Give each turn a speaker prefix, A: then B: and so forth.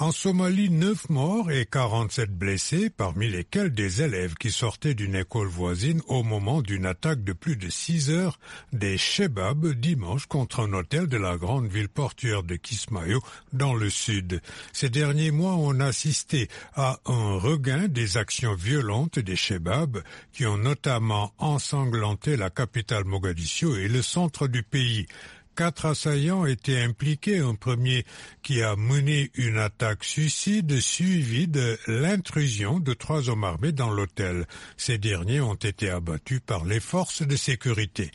A: En Somalie, 9 morts et 47 blessés, parmi lesquels des élèves qui sortaient d'une école voisine au moment d'une attaque de plus de 6 heures des Shebab dimanche contre un hôtel de la grande ville portuaire de Kismayo dans le sud. Ces derniers mois, on a assisté à un regain des actions violentes des Shebab qui ont notamment ensanglanté la capitale Mogadiscio et le centre du pays quatre assaillants étaient impliqués. Un premier qui a mené une attaque suicide suivie de l'intrusion de trois hommes armés dans l'hôtel. Ces derniers ont été abattus par les forces de sécurité.